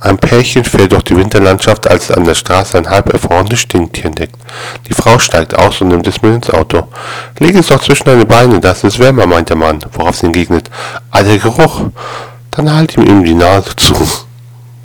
Ein Pärchen fährt durch die Winterlandschaft, als es an der Straße ein halb erfrorenes Stinktier entdeckt. Die Frau steigt aus und nimmt es mit ins Auto. Leg es doch zwischen deine Beine, das ist wärmer, meint der Mann, worauf sie entgegnet. Ah, der Geruch. Dann halt ihm eben die Nase zu.